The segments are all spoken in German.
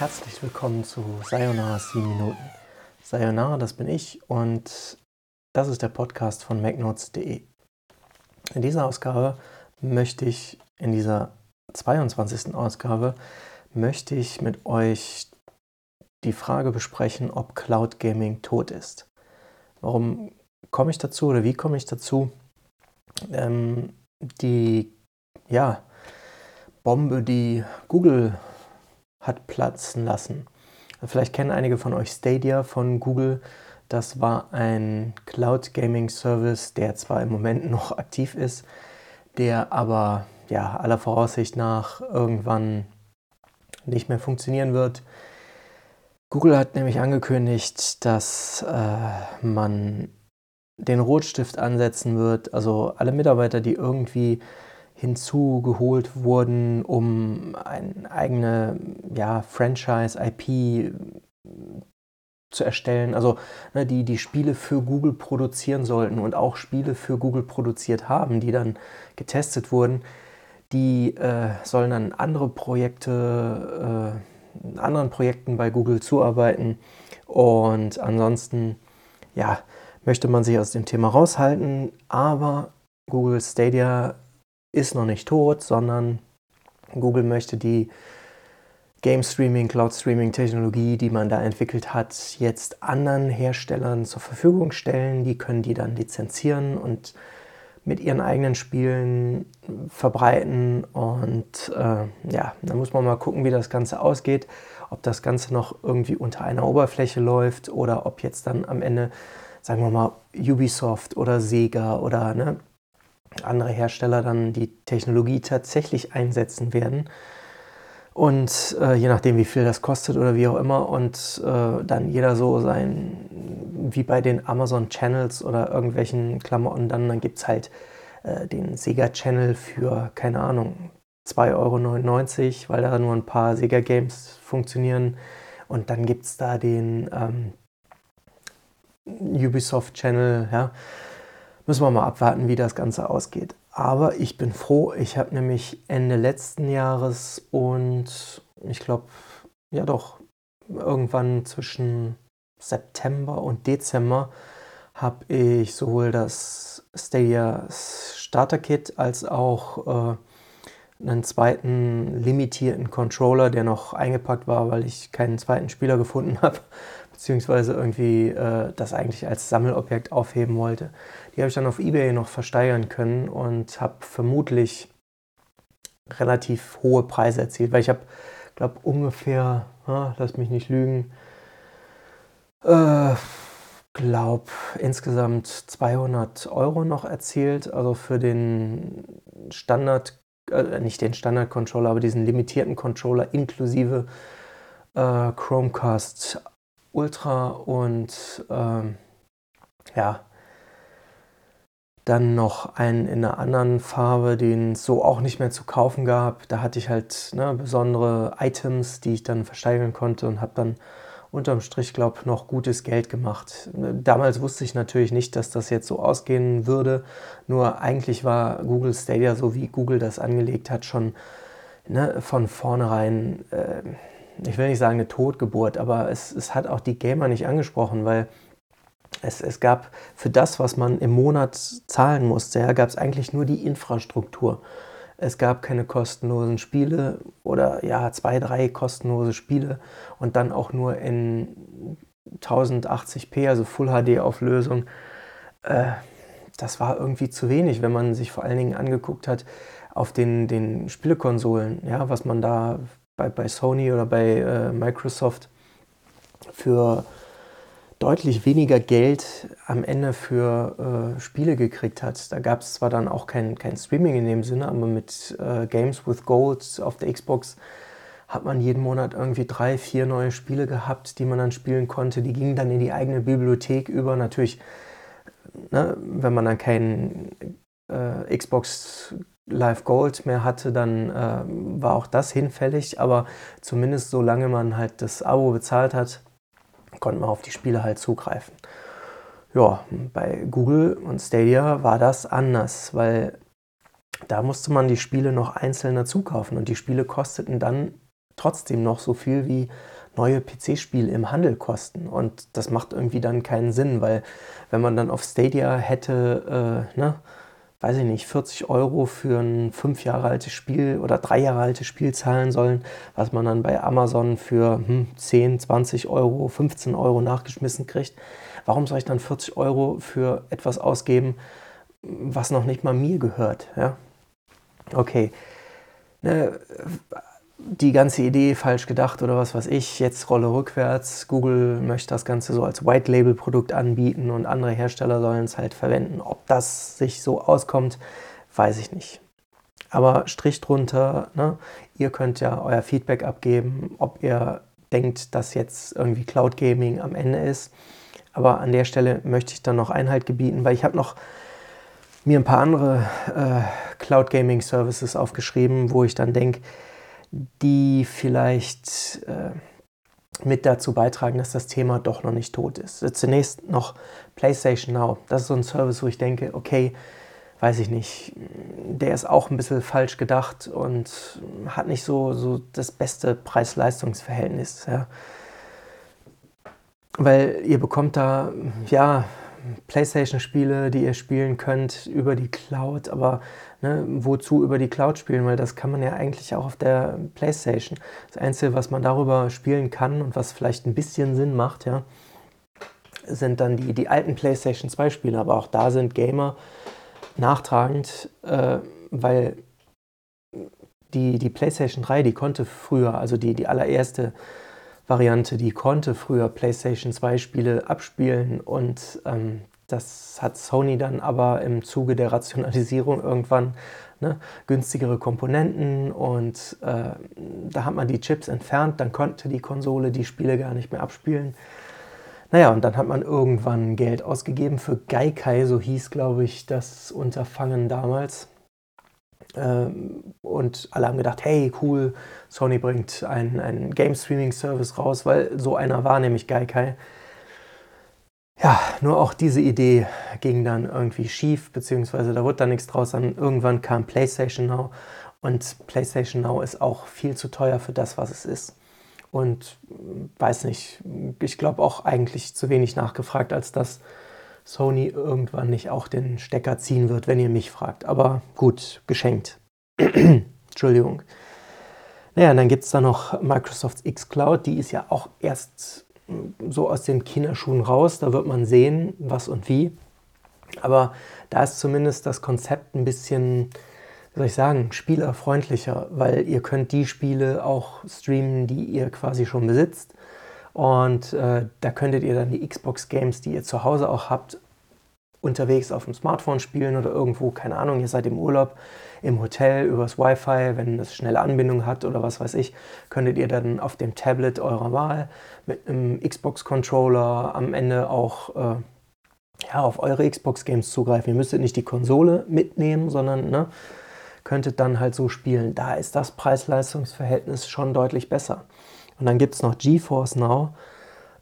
herzlich willkommen zu Sayonara 7 Minuten. Sayonara, das bin ich und das ist der Podcast von MacNotes.de. In dieser Ausgabe möchte ich, in dieser 22. Ausgabe, möchte ich mit euch die Frage besprechen, ob Cloud Gaming tot ist. Warum komme ich dazu oder wie komme ich dazu? Ähm, die ja, Bombe, die Google hat platzen lassen. Vielleicht kennen einige von euch Stadia von Google. Das war ein Cloud Gaming Service, der zwar im Moment noch aktiv ist, der aber ja aller Voraussicht nach irgendwann nicht mehr funktionieren wird. Google hat nämlich angekündigt, dass äh, man den Rotstift ansetzen wird. Also alle Mitarbeiter, die irgendwie hinzugeholt wurden, um eine eigene ja, Franchise-IP zu erstellen. Also ne, die die Spiele für Google produzieren sollten und auch Spiele für Google produziert haben, die dann getestet wurden, die äh, sollen dann andere Projekte, äh, anderen Projekten bei Google zuarbeiten. Und ansonsten, ja, möchte man sich aus dem Thema raushalten, aber Google Stadia ist noch nicht tot, sondern Google möchte die Game Streaming, Cloud Streaming Technologie, die man da entwickelt hat, jetzt anderen Herstellern zur Verfügung stellen. Die können die dann lizenzieren und mit ihren eigenen Spielen verbreiten. Und äh, ja, da muss man mal gucken, wie das Ganze ausgeht. Ob das Ganze noch irgendwie unter einer Oberfläche läuft oder ob jetzt dann am Ende, sagen wir mal, Ubisoft oder Sega oder ne, andere Hersteller dann die Technologie tatsächlich einsetzen werden. Und äh, je nachdem, wie viel das kostet oder wie auch immer, und äh, dann jeder so sein, wie bei den Amazon Channels oder irgendwelchen Klamotten, dann, dann gibt es halt äh, den Sega Channel für, keine Ahnung, 2,99 Euro, weil da nur ein paar Sega Games funktionieren. Und dann gibt es da den ähm, Ubisoft Channel, ja Müssen wir mal abwarten, wie das Ganze ausgeht. Aber ich bin froh, ich habe nämlich Ende letzten Jahres und ich glaube, ja doch, irgendwann zwischen September und Dezember habe ich sowohl das Stadia Starter Kit als auch äh, einen zweiten limitierten Controller, der noch eingepackt war, weil ich keinen zweiten Spieler gefunden habe, beziehungsweise irgendwie äh, das eigentlich als Sammelobjekt aufheben wollte. Die habe ich dann auf eBay noch versteigern können und habe vermutlich relativ hohe Preise erzielt, weil ich habe, glaube ungefähr, ja, lass mich nicht lügen, äh, glaube insgesamt 200 Euro noch erzielt, also für den Standard äh, nicht den Standard-Controller, aber diesen limitierten Controller inklusive äh, Chromecast Ultra und ähm, ja, dann noch einen in einer anderen Farbe, den es so auch nicht mehr zu kaufen gab. Da hatte ich halt ne, besondere Items, die ich dann versteigern konnte und habe dann unterm Strich, glaube ich, noch gutes Geld gemacht. Damals wusste ich natürlich nicht, dass das jetzt so ausgehen würde. Nur eigentlich war Google Stadia, so wie Google das angelegt hat, schon ne, von vornherein, äh, ich will nicht sagen eine Totgeburt, aber es, es hat auch die Gamer nicht angesprochen, weil es, es gab für das, was man im Monat zahlen musste, ja, gab es eigentlich nur die Infrastruktur. Es gab keine kostenlosen Spiele oder ja, zwei, drei kostenlose Spiele und dann auch nur in 1080p, also Full HD Auflösung. Äh, das war irgendwie zu wenig, wenn man sich vor allen Dingen angeguckt hat auf den, den Spielekonsolen, ja, was man da bei, bei Sony oder bei äh, Microsoft für deutlich weniger Geld am Ende für äh, Spiele gekriegt hat. Da gab es zwar dann auch kein, kein Streaming in dem Sinne, aber mit äh, Games with Gold auf der Xbox hat man jeden Monat irgendwie drei, vier neue Spiele gehabt, die man dann spielen konnte. Die gingen dann in die eigene Bibliothek über. Natürlich, ne, wenn man dann keinen äh, Xbox Live Gold mehr hatte, dann äh, war auch das hinfällig. Aber zumindest solange man halt das Abo bezahlt hat, konnte man auf die Spiele halt zugreifen. Ja, bei Google und Stadia war das anders, weil da musste man die Spiele noch einzeln dazu kaufen und die Spiele kosteten dann trotzdem noch so viel wie neue PC-Spiele im Handel kosten. Und das macht irgendwie dann keinen Sinn, weil wenn man dann auf Stadia hätte, äh, ne, weiß ich nicht, 40 Euro für ein fünf Jahre altes Spiel oder drei Jahre altes Spiel zahlen sollen, was man dann bei Amazon für hm, 10, 20 Euro, 15 Euro nachgeschmissen kriegt. Warum soll ich dann 40 Euro für etwas ausgeben, was noch nicht mal mir gehört? Ja? Okay. Ne, die ganze Idee falsch gedacht oder was weiß ich, jetzt Rolle rückwärts. Google möchte das Ganze so als White-Label-Produkt anbieten und andere Hersteller sollen es halt verwenden. Ob das sich so auskommt, weiß ich nicht. Aber Strich drunter, ne? ihr könnt ja euer Feedback abgeben, ob ihr denkt, dass jetzt irgendwie Cloud Gaming am Ende ist. Aber an der Stelle möchte ich dann noch Einhalt gebieten, weil ich habe noch mir ein paar andere äh, Cloud Gaming Services aufgeschrieben, wo ich dann denke, die vielleicht äh, mit dazu beitragen, dass das Thema doch noch nicht tot ist. Zunächst noch PlayStation Now. Das ist so ein Service, wo ich denke, okay, weiß ich nicht, der ist auch ein bisschen falsch gedacht und hat nicht so, so das beste Preis-Leistungs-Verhältnis. Ja. Weil ihr bekommt da, ja, PlayStation-Spiele, die ihr spielen könnt über die Cloud, aber ne, wozu über die Cloud spielen? Weil das kann man ja eigentlich auch auf der PlayStation. Das Einzige, was man darüber spielen kann und was vielleicht ein bisschen Sinn macht, ja, sind dann die, die alten PlayStation 2-Spiele, aber auch da sind Gamer nachtragend, äh, weil die, die PlayStation 3, die konnte früher, also die, die allererste Variante, die konnte früher PlayStation 2 Spiele abspielen und ähm, das hat Sony dann aber im Zuge der Rationalisierung irgendwann ne, günstigere Komponenten und äh, da hat man die Chips entfernt, dann konnte die Konsole die Spiele gar nicht mehr abspielen. Naja, und dann hat man irgendwann Geld ausgegeben für Gaikai, so hieß, glaube ich, das Unterfangen damals. Ähm, und alle haben gedacht, hey, cool, Sony bringt einen, einen Game-Streaming-Service raus, weil so einer war nämlich Gaikai. Ja, nur auch diese Idee ging dann irgendwie schief, beziehungsweise da wurde dann nichts draus. Dann irgendwann kam PlayStation Now und PlayStation Now ist auch viel zu teuer für das, was es ist. Und weiß nicht, ich glaube auch eigentlich zu wenig nachgefragt, als dass Sony irgendwann nicht auch den Stecker ziehen wird, wenn ihr mich fragt. Aber gut, geschenkt. Entschuldigung. Naja, und dann gibt es da noch Microsofts xCloud, die ist ja auch erst so aus den Kinderschuhen raus. Da wird man sehen, was und wie. Aber da ist zumindest das Konzept ein bisschen, wie soll ich sagen, spielerfreundlicher, weil ihr könnt die Spiele auch streamen, die ihr quasi schon besitzt. Und äh, da könntet ihr dann die Xbox-Games, die ihr zu Hause auch habt, unterwegs auf dem Smartphone spielen oder irgendwo, keine Ahnung, ihr seid im Urlaub, im Hotel übers Wi-Fi, wenn das schnelle Anbindung hat oder was weiß ich, könntet ihr dann auf dem Tablet eurer Wahl mit einem Xbox-Controller am Ende auch äh, ja, auf eure Xbox-Games zugreifen. Ihr müsstet nicht die Konsole mitnehmen, sondern ne, könntet dann halt so spielen. Da ist das Preis-Leistungs-Verhältnis schon deutlich besser. Und dann gibt es noch GeForce Now.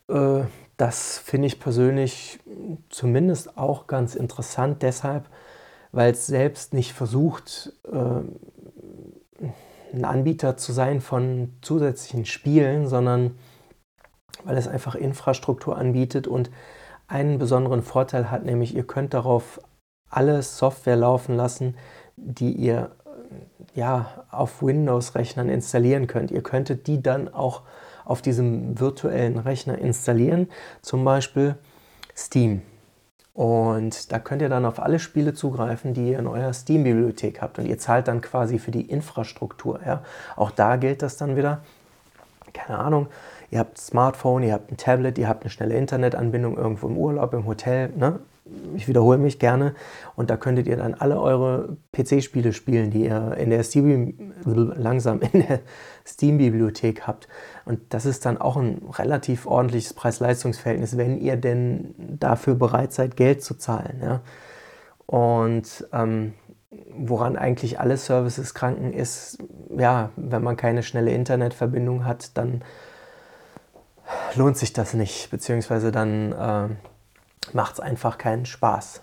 Äh, das finde ich persönlich zumindest auch ganz interessant, deshalb, weil es selbst nicht versucht, äh, ein Anbieter zu sein von zusätzlichen Spielen, sondern weil es einfach Infrastruktur anbietet und einen besonderen Vorteil hat, nämlich ihr könnt darauf alle Software laufen lassen, die ihr ja, auf Windows-Rechnern installieren könnt. Ihr könntet die dann auch auf diesem virtuellen Rechner installieren, zum Beispiel Steam. Und da könnt ihr dann auf alle Spiele zugreifen, die ihr in eurer Steam-Bibliothek habt. Und ihr zahlt dann quasi für die Infrastruktur. Ja? Auch da gilt das dann wieder. Keine Ahnung, ihr habt ein Smartphone, ihr habt ein Tablet, ihr habt eine schnelle Internetanbindung irgendwo im Urlaub, im Hotel. Ne? Ich wiederhole mich gerne, und da könntet ihr dann alle eure PC-Spiele spielen, die ihr in der Steam, langsam in der Steam-Bibliothek habt. Und das ist dann auch ein relativ ordentliches Preis-Leistungs-Verhältnis, wenn ihr denn dafür bereit seid, Geld zu zahlen. Ja? Und ähm, woran eigentlich alle Services kranken ist, ja, wenn man keine schnelle Internetverbindung hat, dann lohnt sich das nicht, beziehungsweise dann äh, macht es einfach keinen Spaß.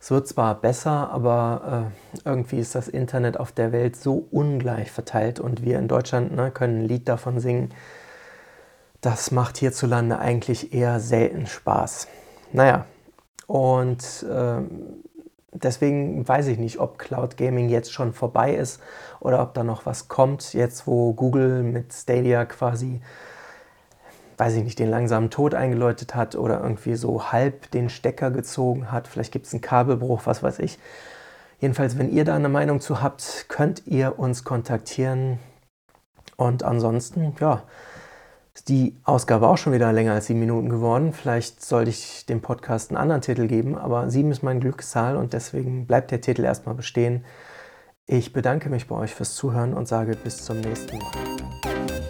Es wird zwar besser, aber äh, irgendwie ist das Internet auf der Welt so ungleich verteilt und wir in Deutschland ne, können ein Lied davon singen. Das macht hierzulande eigentlich eher selten Spaß. Naja, und äh, deswegen weiß ich nicht, ob Cloud Gaming jetzt schon vorbei ist oder ob da noch was kommt, jetzt wo Google mit Stadia quasi weiß ich nicht, den langsamen Tod eingeläutet hat oder irgendwie so halb den Stecker gezogen hat. Vielleicht gibt es einen Kabelbruch, was weiß ich. Jedenfalls, wenn ihr da eine Meinung zu habt, könnt ihr uns kontaktieren. Und ansonsten, ja, ist die Ausgabe auch schon wieder länger als sieben Minuten geworden. Vielleicht sollte ich dem Podcast einen anderen Titel geben, aber sieben ist mein Glückszahl und deswegen bleibt der Titel erstmal bestehen. Ich bedanke mich bei euch fürs Zuhören und sage bis zum nächsten Mal.